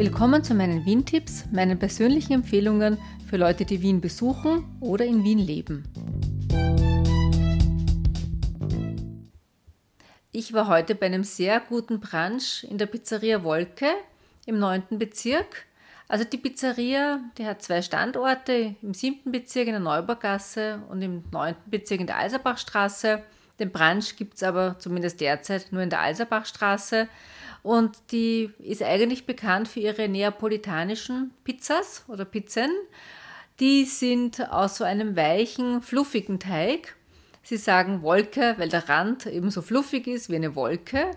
Willkommen zu meinen Wien-Tipps, meinen persönlichen Empfehlungen für Leute, die Wien besuchen oder in Wien leben. Ich war heute bei einem sehr guten Brunch in der Pizzeria Wolke im 9. Bezirk. Also die Pizzeria, die hat zwei Standorte, im 7. Bezirk in der Neubaugasse und im 9. Bezirk in der Alserbachstraße. Den Brunch gibt es aber zumindest derzeit nur in der Alserbachstraße. Und die ist eigentlich bekannt für ihre neapolitanischen Pizzas oder Pizzen. Die sind aus so einem weichen, fluffigen Teig. Sie sagen Wolke, weil der Rand eben so fluffig ist wie eine Wolke.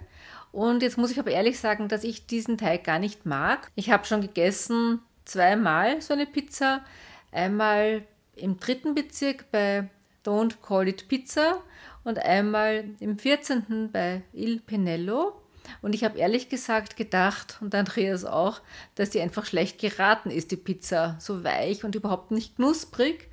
Und jetzt muss ich aber ehrlich sagen, dass ich diesen Teig gar nicht mag. Ich habe schon gegessen zweimal so eine Pizza. Einmal im dritten Bezirk bei Don't Call It Pizza und einmal im 14. bei Il Pinello. Und ich habe ehrlich gesagt gedacht, und Andreas auch, dass die einfach schlecht geraten ist, die Pizza. So weich und überhaupt nicht knusprig.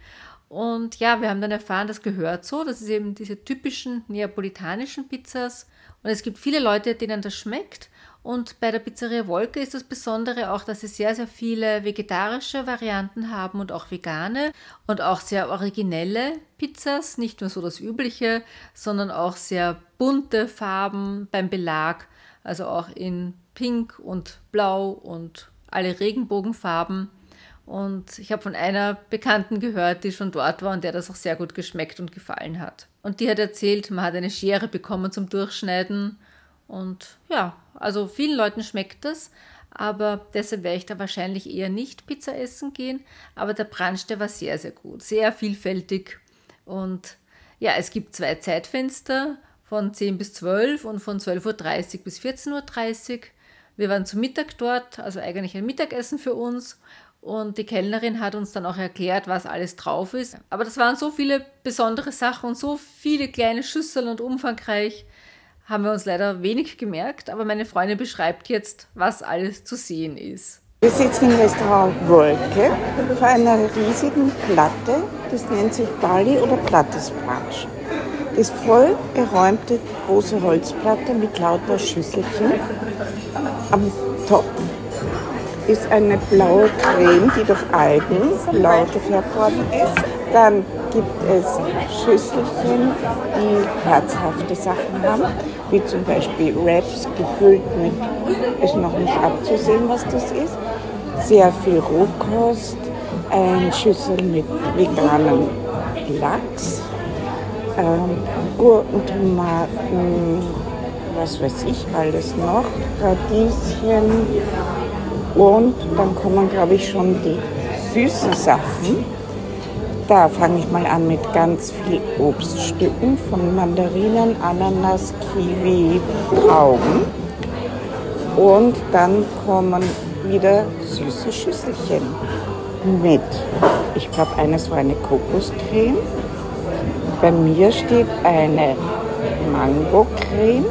Und ja, wir haben dann erfahren, das gehört so. Das ist eben diese typischen neapolitanischen Pizzas. Und es gibt viele Leute, denen das schmeckt. Und bei der Pizzeria Wolke ist das Besondere auch, dass sie sehr, sehr viele vegetarische Varianten haben und auch vegane und auch sehr originelle Pizzas. Nicht nur so das Übliche, sondern auch sehr bunte Farben beim Belag. Also auch in Pink und Blau und alle Regenbogenfarben. Und ich habe von einer Bekannten gehört, die schon dort war und der das auch sehr gut geschmeckt und gefallen hat. Und die hat erzählt, man hat eine Schere bekommen zum Durchschneiden. Und ja, also vielen Leuten schmeckt das. Aber deshalb werde ich da wahrscheinlich eher nicht Pizza essen gehen. Aber der Brunch, der war sehr, sehr gut. Sehr vielfältig. Und ja, es gibt zwei Zeitfenster von 10 bis 12 und von 12.30 Uhr bis 14.30 Uhr. Wir waren zu Mittag dort, also eigentlich ein Mittagessen für uns. Und die Kellnerin hat uns dann auch erklärt, was alles drauf ist. Aber das waren so viele besondere Sachen und so viele kleine Schüsseln und umfangreich, haben wir uns leider wenig gemerkt. Aber meine Freundin beschreibt jetzt, was alles zu sehen ist. Wir sitzen im Restaurant Wolke vor einer riesigen Platte, das nennt sich Bali oder Plattes Brunch. Das ist voll geräumte große Holzplatte mit lauter Schüsselchen am Topf ist eine blaue Creme, die durch Algen blau gefärbt worden ist. Dann gibt es Schüsselchen, die herzhafte Sachen haben, wie zum Beispiel Wraps gefüllt mit, ist noch nicht abzusehen, was das ist. Sehr viel Rohkost, ein Schüssel mit veganem Lachs, ähm, Gurken, was weiß ich alles noch, Radieschen, und dann kommen, glaube ich, schon die süßen Sachen. Da fange ich mal an mit ganz viel Obststücken von Mandarinen, Ananas, Kiwi, Trauben. Und dann kommen wieder süße Schüsselchen mit. Ich glaube, eines war eine Kokoscreme. Bei mir steht eine Mangocreme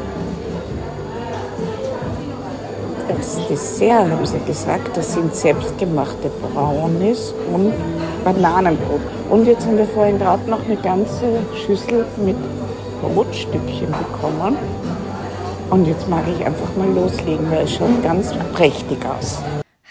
das Dessert, haben sie gesagt, das sind selbstgemachte Brownies und Bananenbrot. Und jetzt haben wir vorhin gerade noch eine ganze Schüssel mit Brotstückchen bekommen. Und jetzt mag ich einfach mal loslegen, weil es schaut ganz prächtig aus.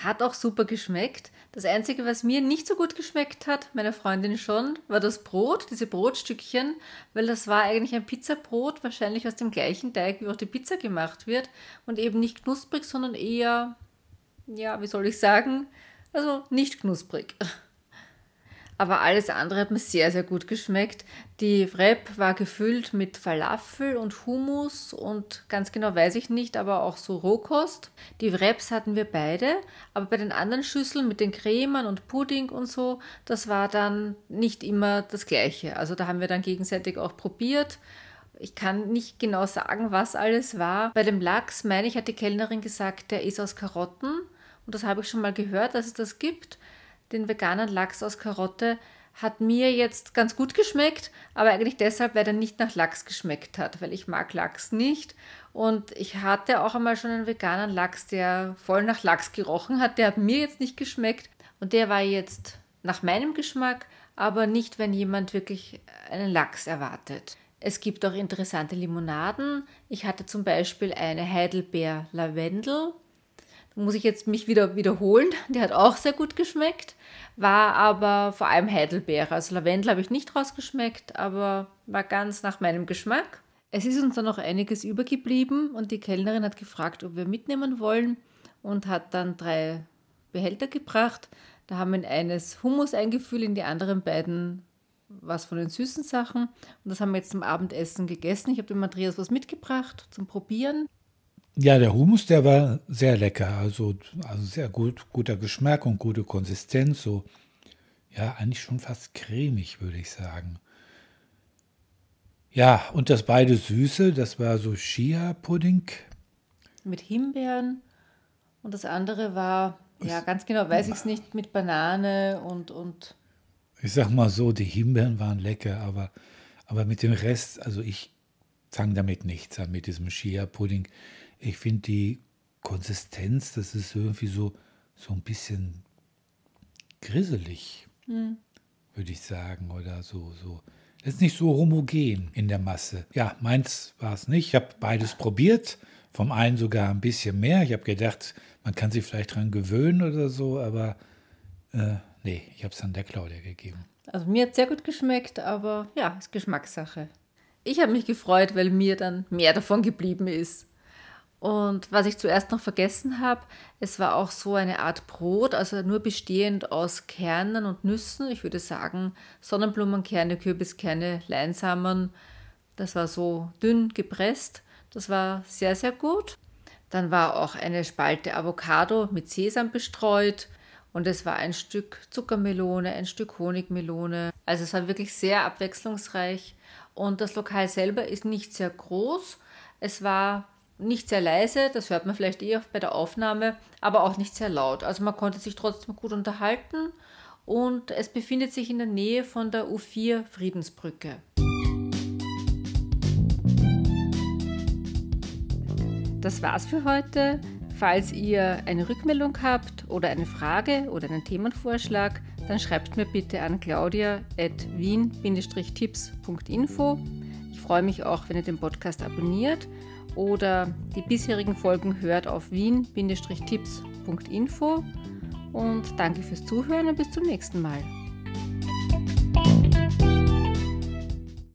Hat auch super geschmeckt. Das Einzige, was mir nicht so gut geschmeckt hat, meiner Freundin schon, war das Brot, diese Brotstückchen, weil das war eigentlich ein Pizzabrot, wahrscheinlich aus dem gleichen Teig, wie auch die Pizza gemacht wird und eben nicht knusprig, sondern eher, ja, wie soll ich sagen, also nicht knusprig. Aber alles andere hat mir sehr, sehr gut geschmeckt. Die Wrap war gefüllt mit Falafel und Hummus und ganz genau weiß ich nicht, aber auch so Rohkost. Die Wraps hatten wir beide, aber bei den anderen Schüsseln mit den Cremen und Pudding und so, das war dann nicht immer das Gleiche. Also da haben wir dann gegenseitig auch probiert. Ich kann nicht genau sagen, was alles war. Bei dem Lachs, meine ich, hat die Kellnerin gesagt, der ist aus Karotten. Und das habe ich schon mal gehört, dass es das gibt den veganen Lachs aus Karotte hat mir jetzt ganz gut geschmeckt, aber eigentlich deshalb, weil er nicht nach Lachs geschmeckt hat, weil ich mag Lachs nicht. Und ich hatte auch einmal schon einen veganen Lachs, der voll nach Lachs gerochen hat. Der hat mir jetzt nicht geschmeckt und der war jetzt nach meinem Geschmack, aber nicht, wenn jemand wirklich einen Lachs erwartet. Es gibt auch interessante Limonaden. Ich hatte zum Beispiel eine Heidelbeer Lavendel muss ich jetzt mich wieder wiederholen. Der hat auch sehr gut geschmeckt, war aber vor allem Heidelbeere. Also Lavendel habe ich nicht rausgeschmeckt, aber war ganz nach meinem Geschmack. Es ist uns dann noch einiges übergeblieben und die Kellnerin hat gefragt, ob wir mitnehmen wollen und hat dann drei Behälter gebracht. Da haben wir in eines Hummus eingefüllt, in die anderen beiden was von den süßen Sachen. Und das haben wir jetzt zum Abendessen gegessen. Ich habe dem Andreas was mitgebracht zum Probieren. Ja, der Hummus, der war sehr lecker. Also, also sehr gut, guter Geschmack und gute Konsistenz. So, ja, eigentlich schon fast cremig, würde ich sagen. Ja, und das beide Süße, das war so Chia-Pudding. Mit Himbeeren. Und das andere war, ja, ganz genau weiß ich es nicht, mit Banane und, und. Ich sag mal so, die Himbeeren waren lecker, aber, aber mit dem Rest, also ich fange damit nichts an, mit diesem Chia-Pudding. Ich finde die Konsistenz, das ist irgendwie so, so ein bisschen grisselig, hm. würde ich sagen, oder so, so. Das ist nicht so homogen in der Masse. Ja, meins war es nicht. Ich habe beides probiert. Vom einen sogar ein bisschen mehr. Ich habe gedacht, man kann sich vielleicht dran gewöhnen oder so, aber äh, nee, ich habe es an der Claudia gegeben. Also mir hat sehr gut geschmeckt, aber ja, ist Geschmackssache. Ich habe mich gefreut, weil mir dann mehr davon geblieben ist. Und was ich zuerst noch vergessen habe, es war auch so eine Art Brot, also nur bestehend aus Kernen und Nüssen. Ich würde sagen Sonnenblumenkerne, Kürbiskerne, Leinsamen. Das war so dünn gepresst. Das war sehr, sehr gut. Dann war auch eine Spalte Avocado mit Sesam bestreut. Und es war ein Stück Zuckermelone, ein Stück Honigmelone. Also es war wirklich sehr abwechslungsreich. Und das Lokal selber ist nicht sehr groß. Es war nicht sehr leise, das hört man vielleicht eh bei der Aufnahme, aber auch nicht sehr laut. Also man konnte sich trotzdem gut unterhalten und es befindet sich in der Nähe von der U4 Friedensbrücke. Das war's für heute. Falls ihr eine Rückmeldung habt oder eine Frage oder einen Themenvorschlag, dann schreibt mir bitte an claudia.wien-tipps.info. Ich freue mich auch, wenn ihr den Podcast abonniert oder die bisherigen Folgen hört auf wien-tipps.info. Und danke fürs Zuhören und bis zum nächsten Mal.